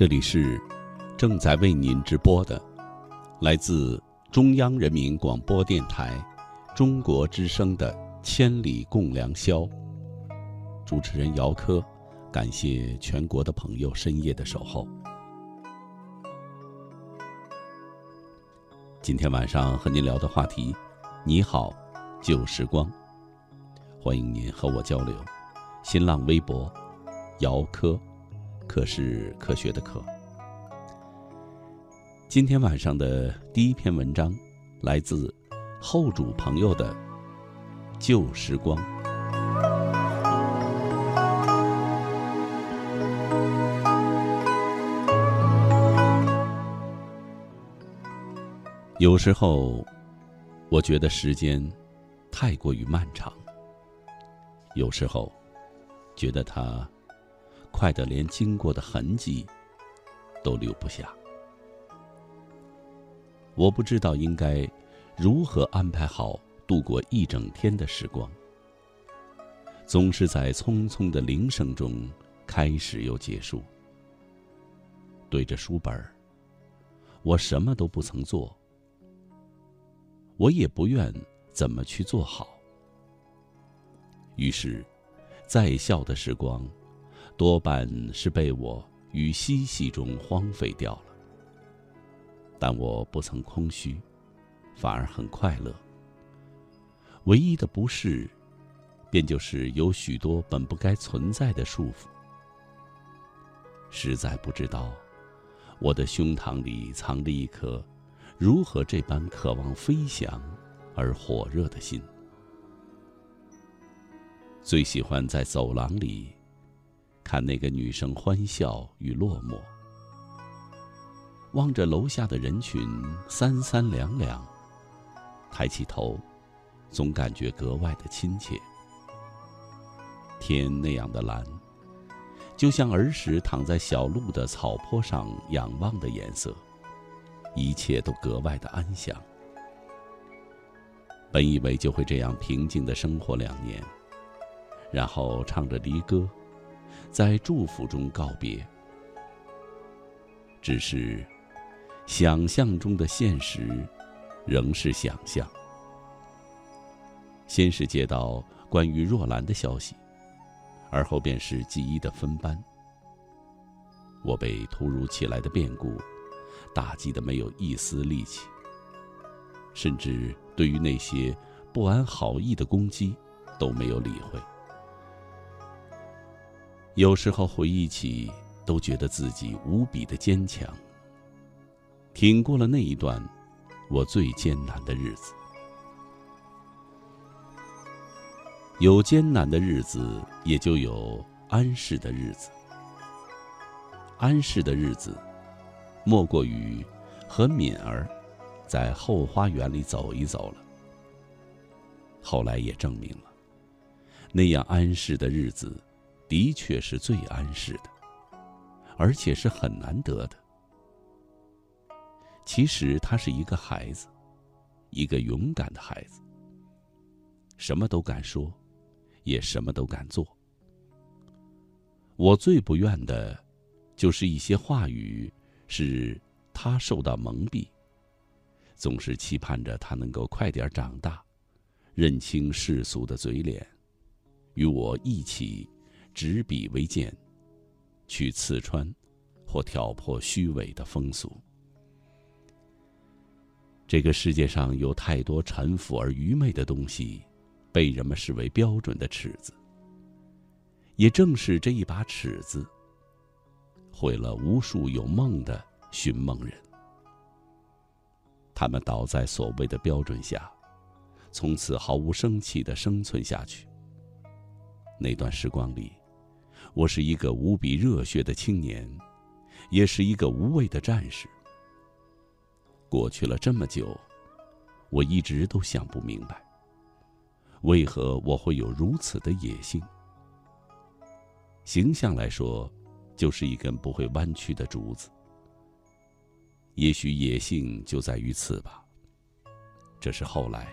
这里是正在为您直播的，来自中央人民广播电台中国之声的《千里共良宵》。主持人姚科，感谢全国的朋友深夜的守候。今天晚上和您聊的话题，你好，旧时光。欢迎您和我交流。新浪微博，姚科。可是科学的科。今天晚上的第一篇文章，来自后主朋友的旧时光。有时候，我觉得时间太过于漫长；有时候，觉得它。快的连经过的痕迹都留不下。我不知道应该如何安排好度过一整天的时光，总是在匆匆的铃声中开始又结束。对着书本，我什么都不曾做，我也不愿怎么去做好。于是，在校的时光。多半是被我于嬉戏中荒废掉了，但我不曾空虚，反而很快乐。唯一的不适，便就是有许多本不该存在的束缚。实在不知道，我的胸膛里藏着一颗如何这般渴望飞翔而火热的心。最喜欢在走廊里。看那个女生欢笑与落寞，望着楼下的人群三三两两，抬起头，总感觉格外的亲切。天那样的蓝，就像儿时躺在小路的草坡上仰望的颜色，一切都格外的安详。本以为就会这样平静的生活两年，然后唱着离歌。在祝福中告别，只是想象中的现实仍是想象。先是接到关于若兰的消息，而后便是记忆的分班。我被突如其来的变故打击得没有一丝力气，甚至对于那些不安好意的攻击都没有理会。有时候回忆起，都觉得自己无比的坚强，挺过了那一段我最艰难的日子。有艰难的日子，也就有安适的日子。安适的日子，莫过于和敏儿在后花园里走一走了。后来也证明了，那样安适的日子。的确是最安适的，而且是很难得的。其实他是一个孩子，一个勇敢的孩子，什么都敢说，也什么都敢做。我最不愿的，就是一些话语使他受到蒙蔽，总是期盼着他能够快点长大，认清世俗的嘴脸，与我一起。执笔为剑，去刺穿或挑破虚伪的风俗。这个世界上有太多陈腐而愚昧的东西，被人们视为标准的尺子。也正是这一把尺子，毁了无数有梦的寻梦人。他们倒在所谓的标准下，从此毫无生气的生存下去。那段时光里。我是一个无比热血的青年，也是一个无畏的战士。过去了这么久，我一直都想不明白，为何我会有如此的野性。形象来说，就是一根不会弯曲的竹子。也许野性就在于此吧。这是后来，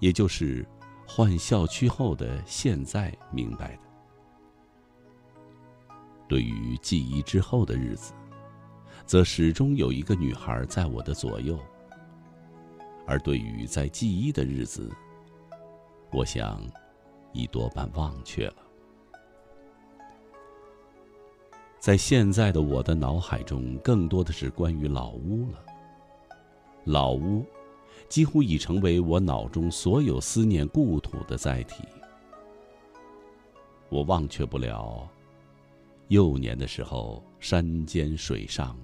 也就是换校区后的现在明白的。对于记忆之后的日子，则始终有一个女孩在我的左右。而对于在记忆的日子，我想，已多半忘却了。在现在的我的脑海中，更多的是关于老屋了。老屋，几乎已成为我脑中所有思念故土的载体。我忘却不了，幼年的时候，山间水上，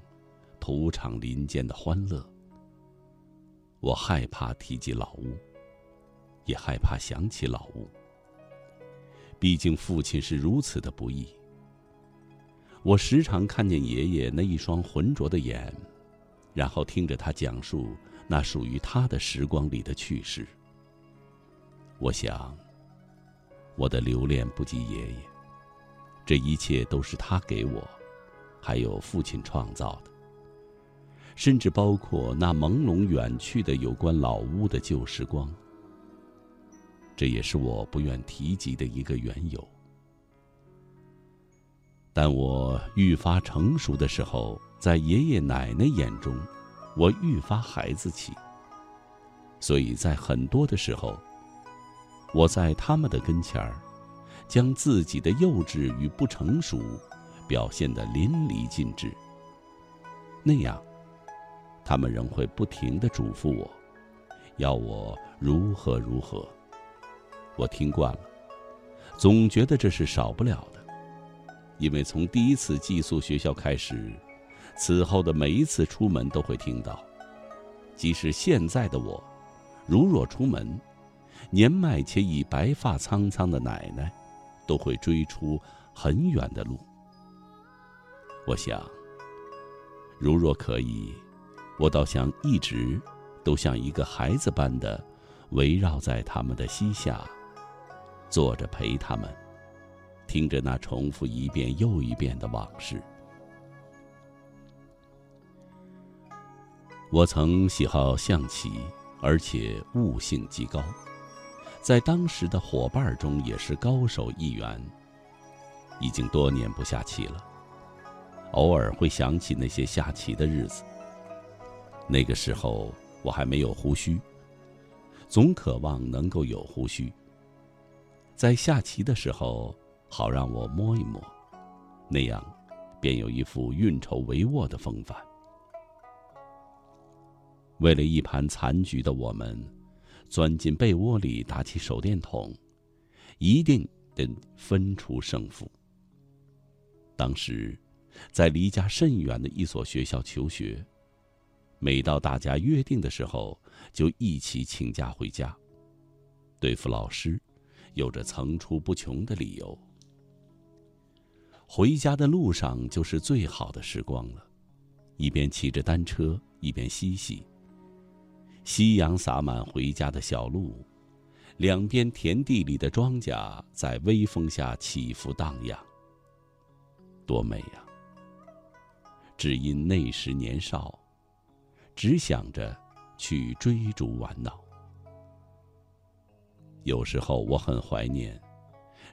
土场林间的欢乐。我害怕提及老屋，也害怕想起老屋。毕竟父亲是如此的不易。我时常看见爷爷那一双浑浊的眼，然后听着他讲述那属于他的时光里的趣事。我想，我的留恋不及爷爷，这一切都是他给我，还有父亲创造的。甚至包括那朦胧远去的有关老屋的旧时光，这也是我不愿提及的一个缘由。但我愈发成熟的时候，在爷爷奶奶眼中，我愈发孩子气。所以在很多的时候，我在他们的跟前儿，将自己的幼稚与不成熟表现得淋漓尽致。那样。他们仍会不停的嘱咐我，要我如何如何。我听惯了，总觉得这是少不了的，因为从第一次寄宿学校开始，此后的每一次出门都会听到。即使现在的我，如若出门，年迈且已白发苍苍的奶奶，都会追出很远的路。我想，如若可以。我倒想一直都像一个孩子般的围绕在他们的膝下，坐着陪他们，听着那重复一遍又一遍的往事。我曾喜好象棋，而且悟性极高，在当时的伙伴中也是高手一员。已经多年不下棋了，偶尔会想起那些下棋的日子。那个时候我还没有胡须，总渴望能够有胡须。在下棋的时候，好让我摸一摸，那样便有一副运筹帷幄的风范。为了一盘残局的我们，钻进被窝里打起手电筒，一定得分出胜负。当时，在离家甚远的一所学校求学。每到大家约定的时候，就一起请假回家。对付老师，有着层出不穷的理由。回家的路上就是最好的时光了，一边骑着单车，一边嬉戏。夕阳洒满回家的小路，两边田地里的庄稼在微风下起伏荡漾，多美呀！只因那时年少。只想着去追逐玩闹。有时候我很怀念，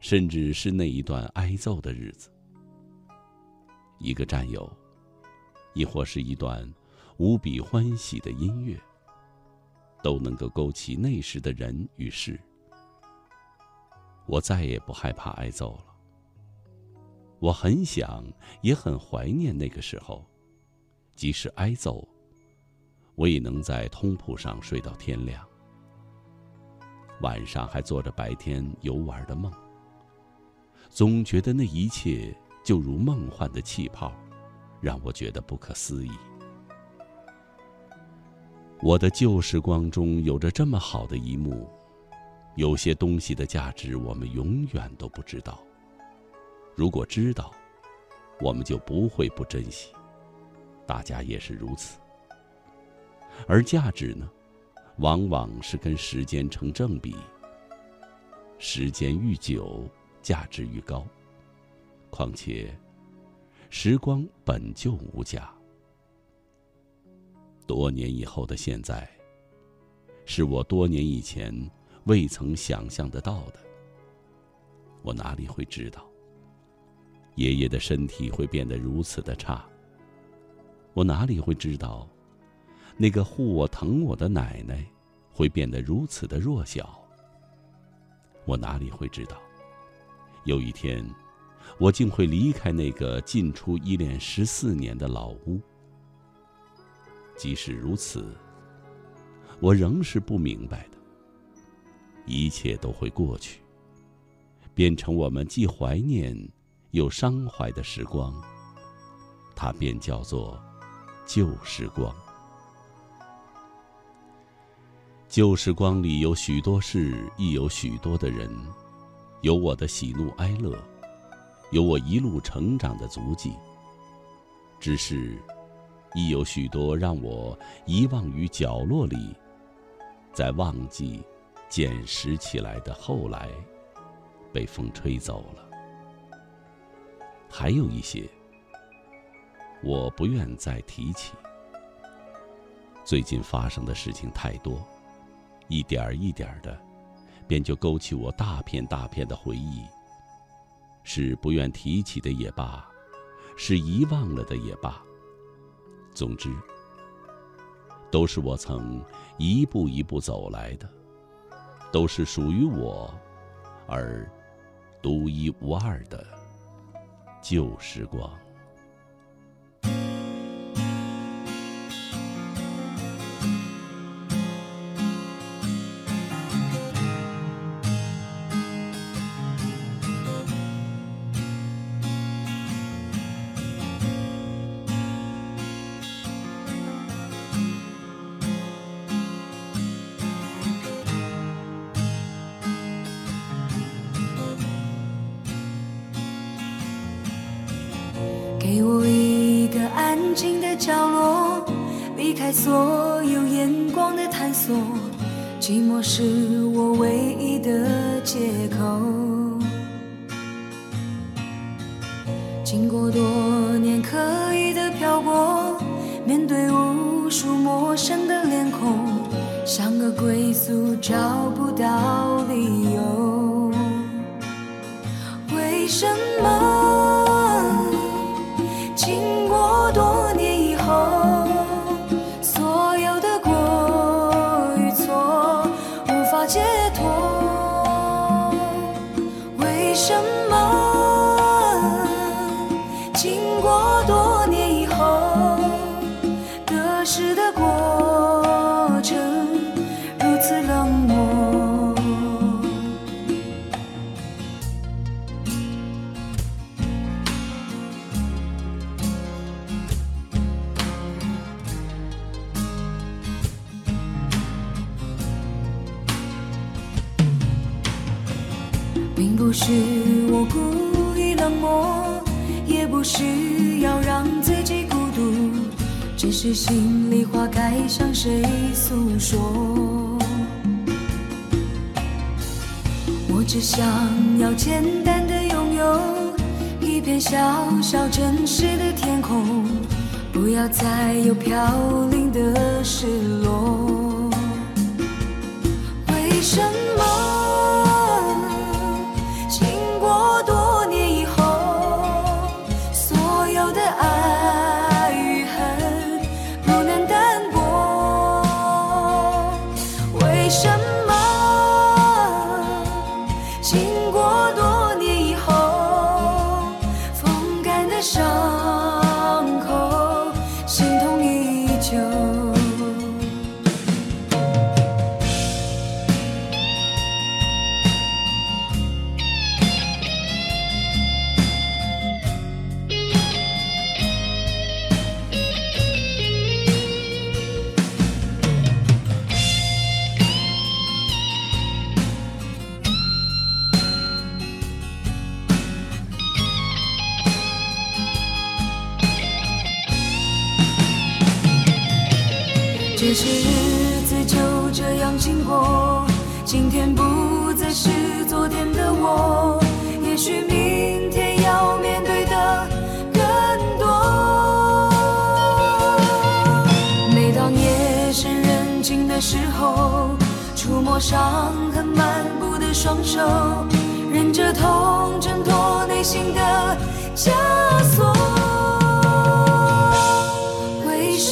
甚至是那一段挨揍的日子。一个战友，亦或是一段无比欢喜的音乐，都能够勾起那时的人与事。我再也不害怕挨揍了。我很想，也很怀念那个时候，即使挨揍。我也能在通铺上睡到天亮，晚上还做着白天游玩的梦。总觉得那一切就如梦幻的气泡，让我觉得不可思议。我的旧时光中有着这么好的一幕，有些东西的价值我们永远都不知道。如果知道，我们就不会不珍惜。大家也是如此。而价值呢，往往是跟时间成正比。时间愈久，价值愈高。况且，时光本就无价。多年以后的现在，是我多年以前未曾想象得到的。我哪里会知道？爷爷的身体会变得如此的差。我哪里会知道，那个护我疼我的奶奶会变得如此的弱小？我哪里会知道，有一天，我竟会离开那个进出依恋十四年的老屋？即使如此，我仍是不明白的。一切都会过去，变成我们既怀念又伤怀的时光。它便叫做旧时光。旧时光里有许多事，亦有许多的人，有我的喜怒哀乐，有我一路成长的足迹。只是，亦有许多让我遗忘于角落里，在忘记。捡拾起来的，后来被风吹走了。还有一些，我不愿再提起。最近发生的事情太多，一点儿一点儿的，便就勾起我大片大片的回忆。是不愿提起的也罢，是遗忘了的也罢，总之，都是我曾一步一步走来的。都是属于我，而独一无二的旧时光。是心里话该向谁诉说。我只想要简单的拥有一片小小真实的天空，不要再有飘零的失落。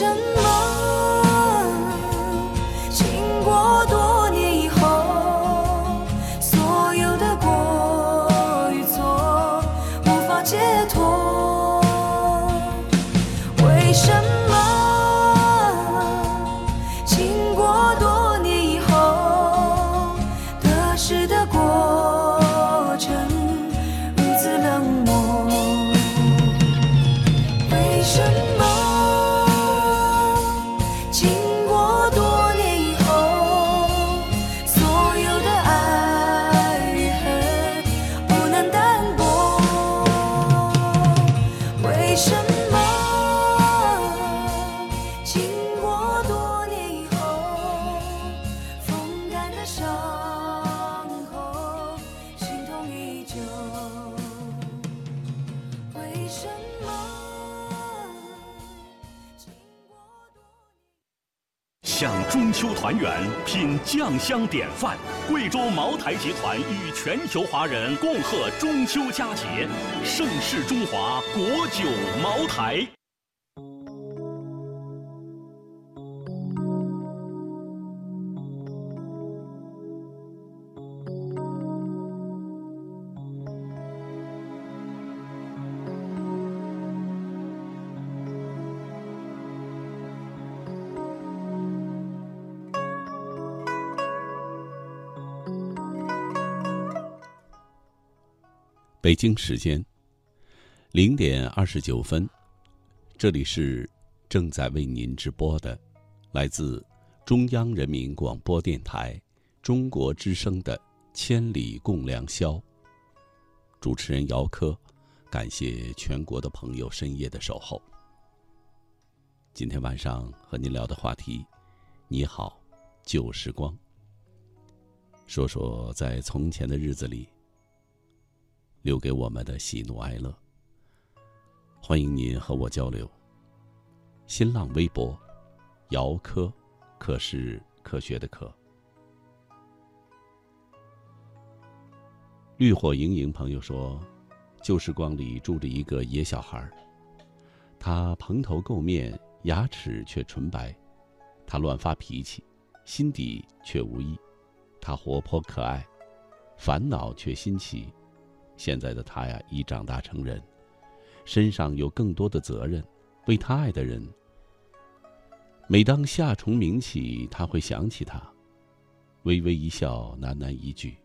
什么团圆，品酱香典范。贵州茅台集团与全球华人共贺中秋佳节，盛世中华，国酒茅台。北京时间零点二十九分，这里是正在为您直播的来自中央人民广播电台中国之声的《千里共良宵》。主持人姚科，感谢全国的朋友深夜的守候。今天晚上和您聊的话题，你好，旧时光。说说在从前的日子里。留给我们的喜怒哀乐。欢迎您和我交流。新浪微博，姚科，科是科学的科。绿火盈盈朋友说，旧时光里住着一个野小孩，他蓬头垢面，牙齿却纯白，他乱发脾气，心底却无意，他活泼可爱，烦恼却新奇。现在的他呀，已长大成人，身上有更多的责任，为他爱的人。每当夏虫鸣起，他会想起他，微微一笑，喃喃一句：“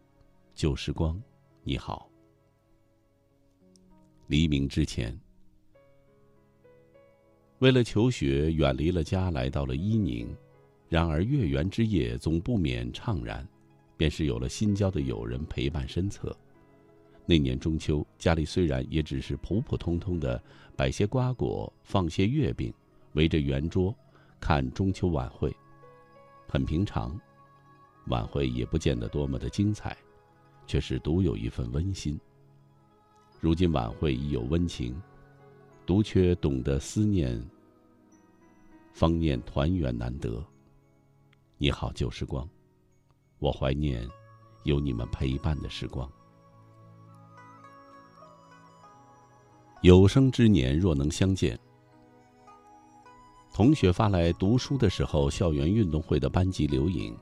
旧时光，你好。”黎明之前，为了求学，远离了家，来到了伊宁。然而月圆之夜，总不免怅然，便是有了新交的友人陪伴身侧。那年中秋，家里虽然也只是普普通通的摆些瓜果、放些月饼，围着圆桌看中秋晚会，很平常。晚会也不见得多么的精彩，却是独有一份温馨。如今晚会已有温情，独缺懂得思念，方念团圆难得。你好，旧时光，我怀念有你们陪伴的时光。有生之年若能相见。同学发来读书的时候校园运动会的班级留影，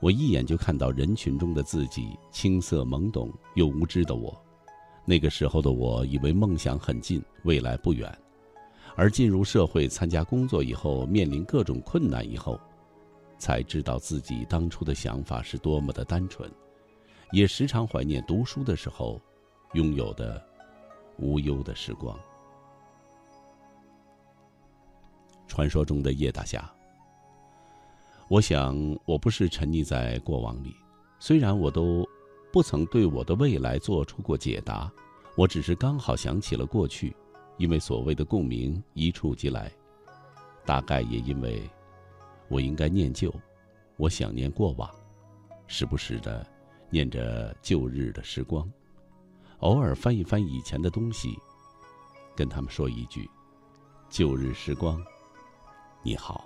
我一眼就看到人群中的自己，青涩懵懂又无知的我。那个时候的我以为梦想很近，未来不远，而进入社会参加工作以后，面临各种困难以后，才知道自己当初的想法是多么的单纯，也时常怀念读书的时候拥有的。无忧的时光，传说中的叶大侠。我想，我不是沉溺在过往里，虽然我都不曾对我的未来做出过解答，我只是刚好想起了过去，因为所谓的共鸣一触即来，大概也因为，我应该念旧，我想念过往，时不时的念着旧日的时光。偶尔翻一翻以前的东西，跟他们说一句：“旧日时光，你好。”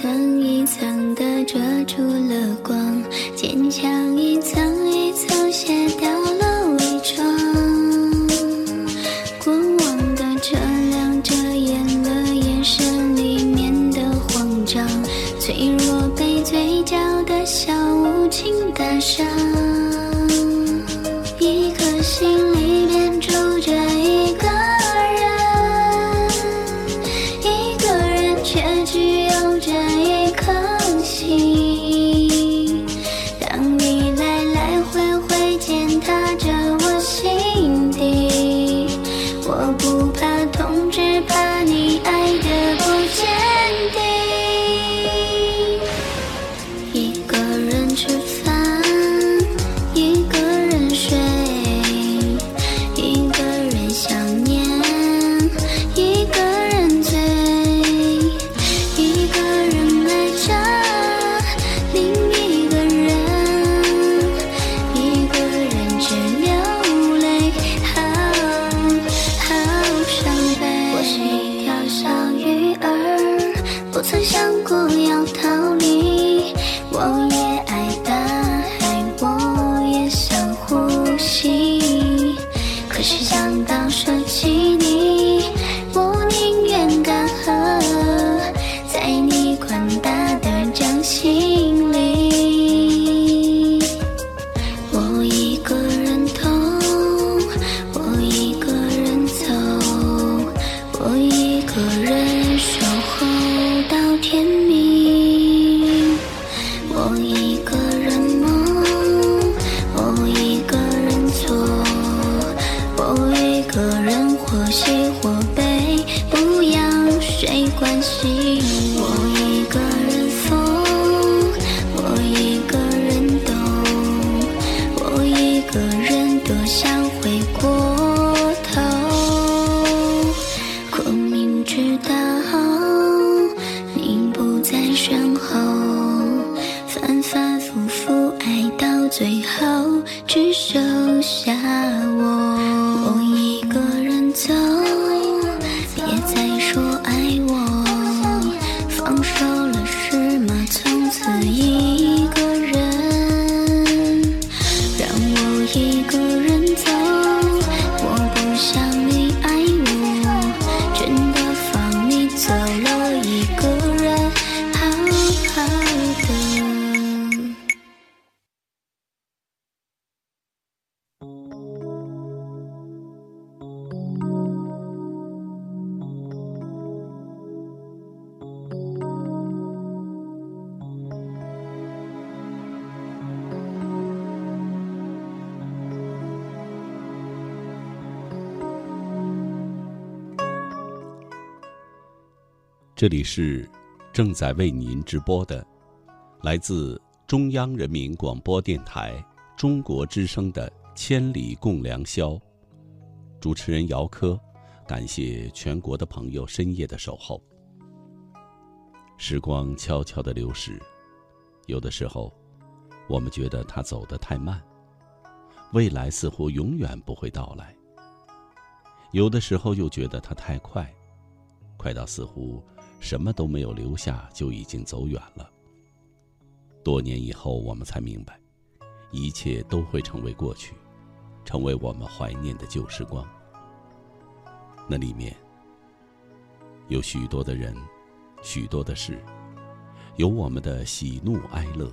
一层一层的遮住了光坚强一层曾想这里是正在为您直播的，来自中央人民广播电台中国之声的《千里共良宵》，主持人姚科，感谢全国的朋友深夜的守候。时光悄悄的流逝，有的时候，我们觉得它走得太慢，未来似乎永远不会到来；有的时候又觉得它太快，快到似乎什么都没有留下，就已经走远了。多年以后，我们才明白，一切都会成为过去，成为我们怀念的旧时光。那里面有许多的人，许多的事，有我们的喜怒哀乐。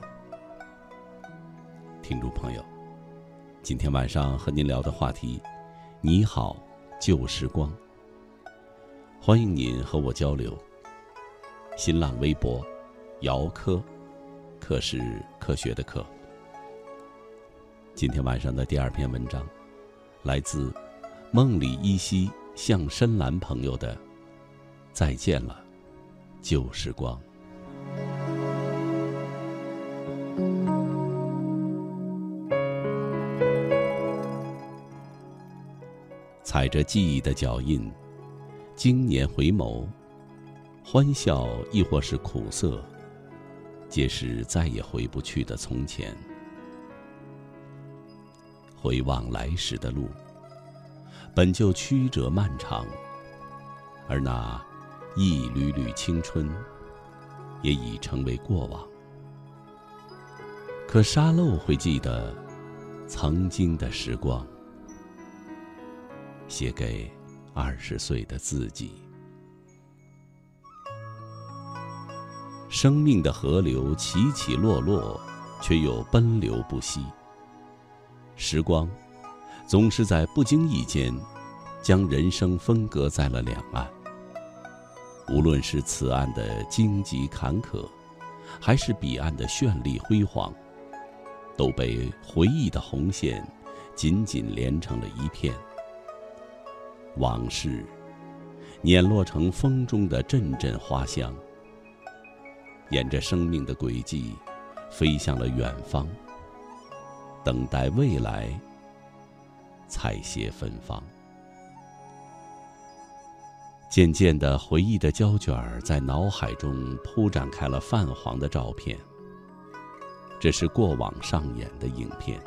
听众朋友，今天晚上和您聊的话题：你好，旧时光。欢迎您和我交流。新浪微博，姚科，科是科学的科。今天晚上的第二篇文章，来自梦里依稀向深蓝朋友的《再见了，旧时光》。踩着记忆的脚印，经年回眸，欢笑亦或是苦涩，皆是再也回不去的从前。回望来时的路，本就曲折漫长，而那一缕缕青春，也已成为过往。可沙漏会记得曾经的时光，写给二十岁的自己。生命的河流起起落落，却又奔流不息。时光总是在不经意间，将人生分隔在了两岸。无论是此岸的荆棘坎坷，还是彼岸的绚丽辉煌，都被回忆的红线紧紧连成了一片。往事碾落成风中的阵阵花香，沿着生命的轨迹，飞向了远方，等待未来采撷芬芳。渐渐的，回忆的胶卷在脑海中铺展开了泛黄的照片。这是过往上演的影片，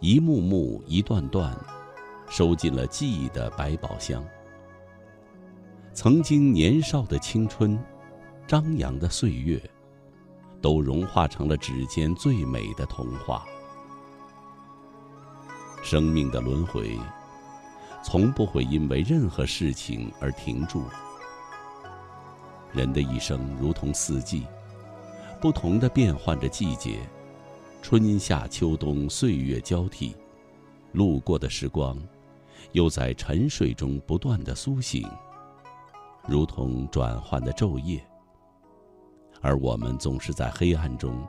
一幕幕、一段段，收进了记忆的百宝箱。曾经年少的青春，张扬的岁月，都融化成了指尖最美的童话。生命的轮回。从不会因为任何事情而停住。人的一生如同四季，不同的变换着季节，春夏秋冬，岁月交替，路过的时光，又在沉睡中不断的苏醒，如同转换的昼夜。而我们总是在黑暗中，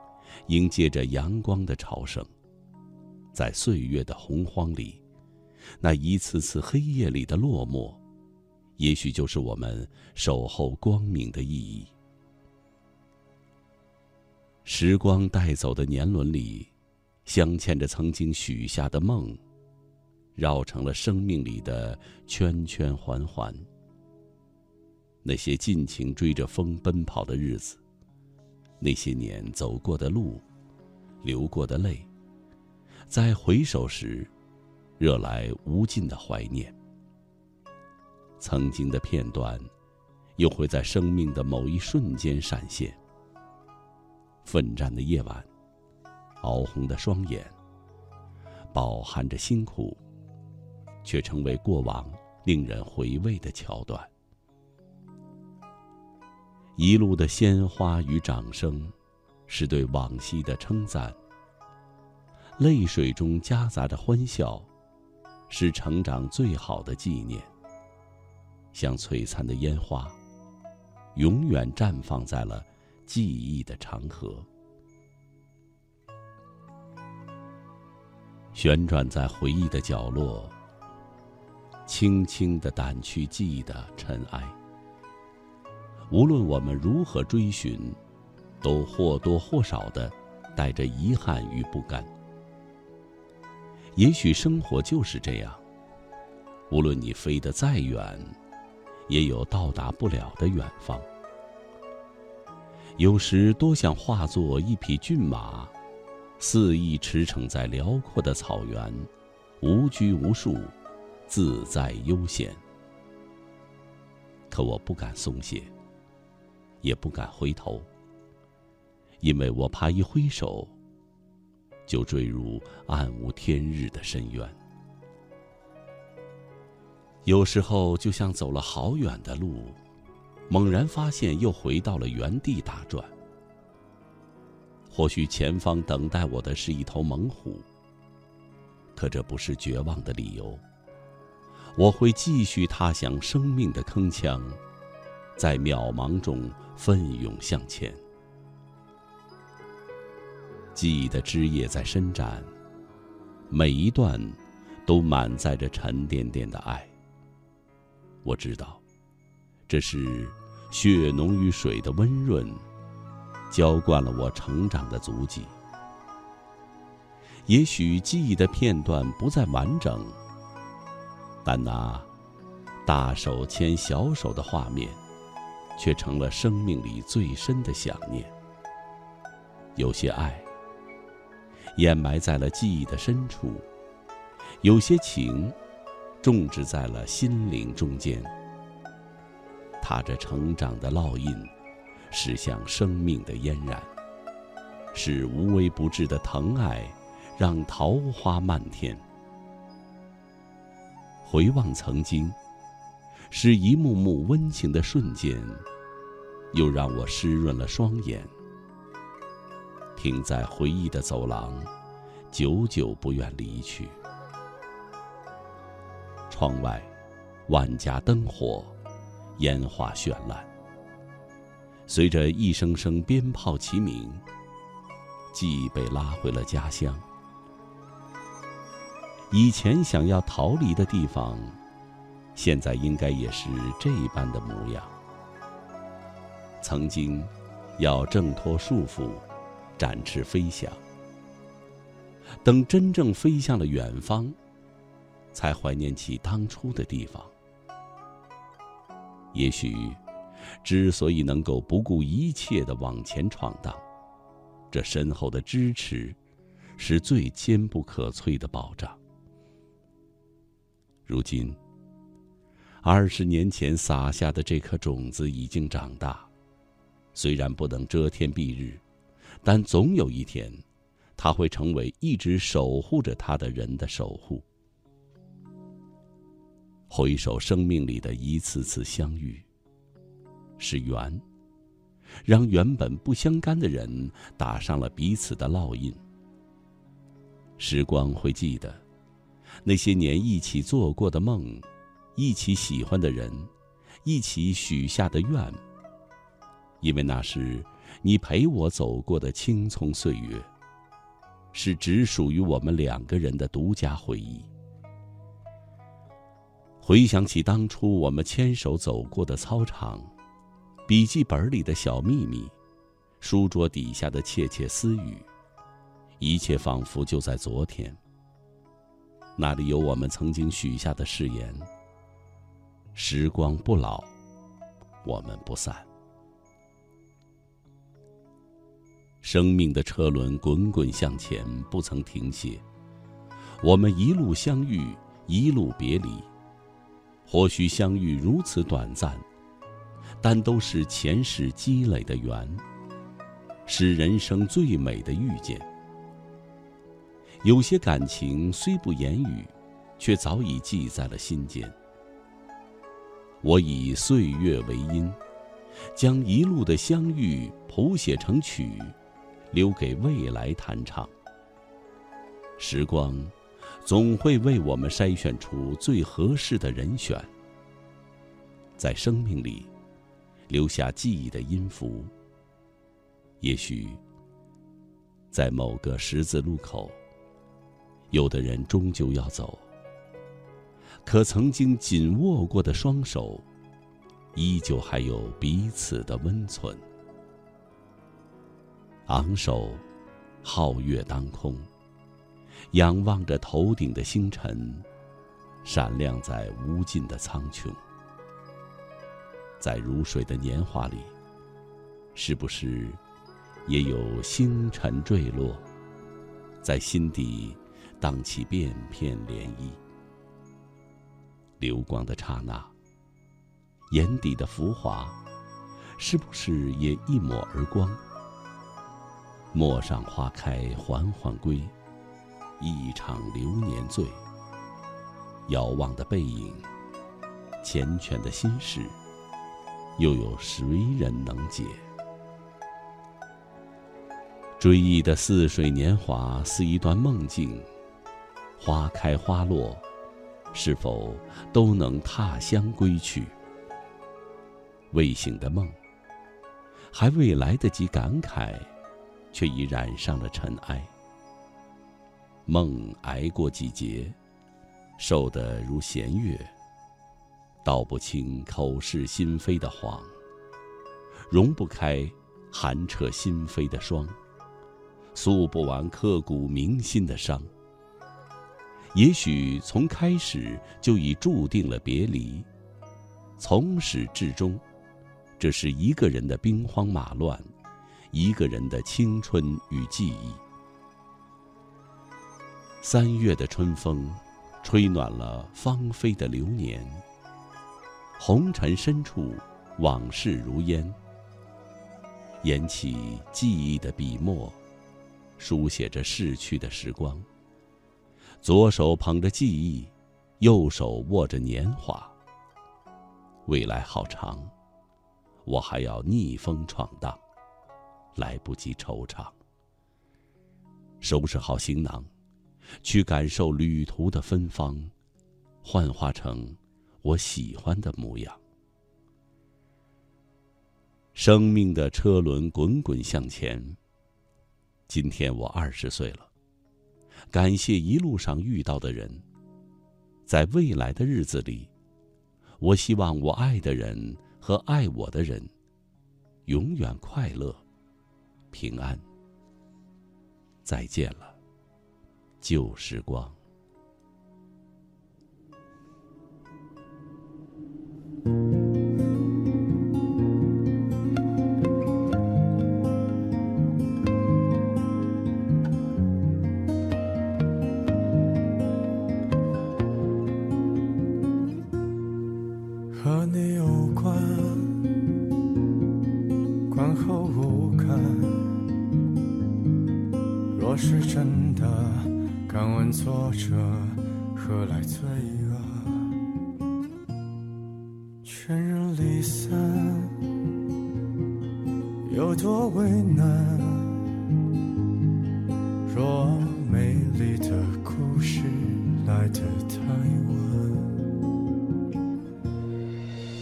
迎接着阳光的朝圣，在岁月的洪荒里。那一次次黑夜里的落寞，也许就是我们守候光明的意义。时光带走的年轮里，镶嵌着曾经许下的梦，绕成了生命里的圈圈环环。那些尽情追着风奔跑的日子，那些年走过的路，流过的泪，在回首时。惹来无尽的怀念。曾经的片段，又会在生命的某一瞬间闪现。奋战的夜晚，熬红的双眼，饱含着辛苦，却成为过往令人回味的桥段。一路的鲜花与掌声，是对往昔的称赞。泪水中夹杂着欢笑。是成长最好的纪念。像璀璨的烟花，永远绽放在了记忆的长河，旋转在回忆的角落，轻轻的掸去记忆的尘埃。无论我们如何追寻，都或多或少的带着遗憾与不甘。也许生活就是这样，无论你飞得再远，也有到达不了的远方。有时多想化作一匹骏马，肆意驰骋在辽阔的草原，无拘无束，自在悠闲。可我不敢松懈，也不敢回头，因为我怕一挥手。就坠入暗无天日的深渊。有时候就像走了好远的路，猛然发现又回到了原地打转。或许前方等待我的是一头猛虎，可这不是绝望的理由。我会继续踏响生命的铿锵，在渺茫中奋勇向前。记忆的枝叶在伸展，每一段都满载着沉甸甸的爱。我知道，这是血浓于水的温润，浇灌了我成长的足迹。也许记忆的片段不再完整，但那大手牵小手的画面，却成了生命里最深的想念。有些爱。掩埋在了记忆的深处，有些情，种植在了心灵中间。踏着成长的烙印，驶向生命的嫣然，是无微不至的疼爱，让桃花漫天。回望曾经，是一幕幕温情的瞬间，又让我湿润了双眼。停在回忆的走廊，久久不愿离去。窗外，万家灯火，烟花绚烂。随着一声声鞭炮齐鸣，记忆被拉回了家乡。以前想要逃离的地方，现在应该也是这般的模样。曾经，要挣脱束缚。展翅飞翔，等真正飞向了远方，才怀念起当初的地方。也许，之所以能够不顾一切的往前闯荡，这身后的支持，是最坚不可摧的保障。如今，二十年前撒下的这颗种子已经长大，虽然不能遮天蔽日。但总有一天，它会成为一直守护着它的人的守护。回首生命里的一次次相遇，是缘，让原本不相干的人打上了彼此的烙印。时光会记得，那些年一起做过的梦，一起喜欢的人，一起许下的愿。因为那是。你陪我走过的青葱岁月，是只属于我们两个人的独家回忆。回想起当初我们牵手走过的操场，笔记本里的小秘密，书桌底下的窃窃私语，一切仿佛就在昨天。那里有我们曾经许下的誓言：时光不老，我们不散。生命的车轮滚滚向前，不曾停歇。我们一路相遇，一路别离。或许相遇如此短暂，但都是前世积累的缘，是人生最美的遇见。有些感情虽不言语，却早已记在了心间。我以岁月为音，将一路的相遇谱写成曲。留给未来弹唱。时光，总会为我们筛选出最合适的人选，在生命里留下记忆的音符。也许，在某个十字路口，有的人终究要走，可曾经紧握过的双手，依旧还有彼此的温存。昂首，皓月当空，仰望着头顶的星辰，闪亮在无尽的苍穹。在如水的年华里，是不是也有星辰坠落，在心底荡起片片涟漪？流光的刹那，眼底的浮华，是不是也一抹而光？陌上花开缓缓归，一场流年醉。遥望的背影，缱绻的心事，又有谁人能解？追忆的似水年华，似一段梦境。花开花落，是否都能踏香归去？未醒的梦，还未来得及感慨。却已染上了尘埃。梦挨过几劫，瘦得如弦月，道不清口是心非的谎，容不开寒彻心扉的霜，诉不完刻骨铭心的伤。也许从开始就已注定了别离，从始至终，这是一个人的兵荒马乱。一个人的青春与记忆。三月的春风，吹暖了芳菲的流年。红尘深处，往事如烟。研起记忆的笔墨，书写着逝去的时光。左手捧着记忆，右手握着年华。未来好长，我还要逆风闯荡，来不及惆怅。收拾好行囊，去感受旅途的芬芳，幻化成我喜欢的模样。生命的车轮滚滚向前。今天我二十岁了，感谢一路上遇到的人。在未来的日子里，我希望我爱的人和爱我的人，永远快乐、平安。再见了，旧时光。的太晚。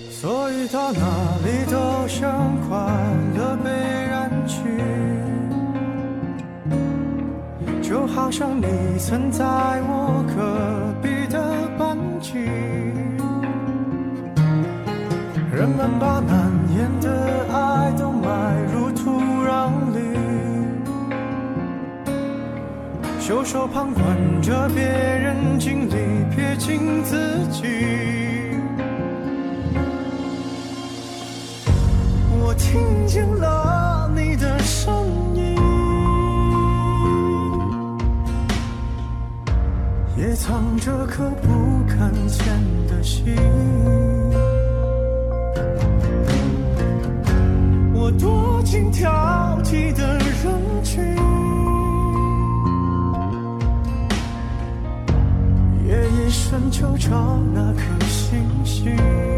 所以到哪里都像快乐被燃去，就好像你曾在我隔壁的班级。人们把难袖手旁观着别人经历，撇清自己。我听见了你的声音，也藏着颗不敢见的心。我多情挑剔的深就找那颗星星。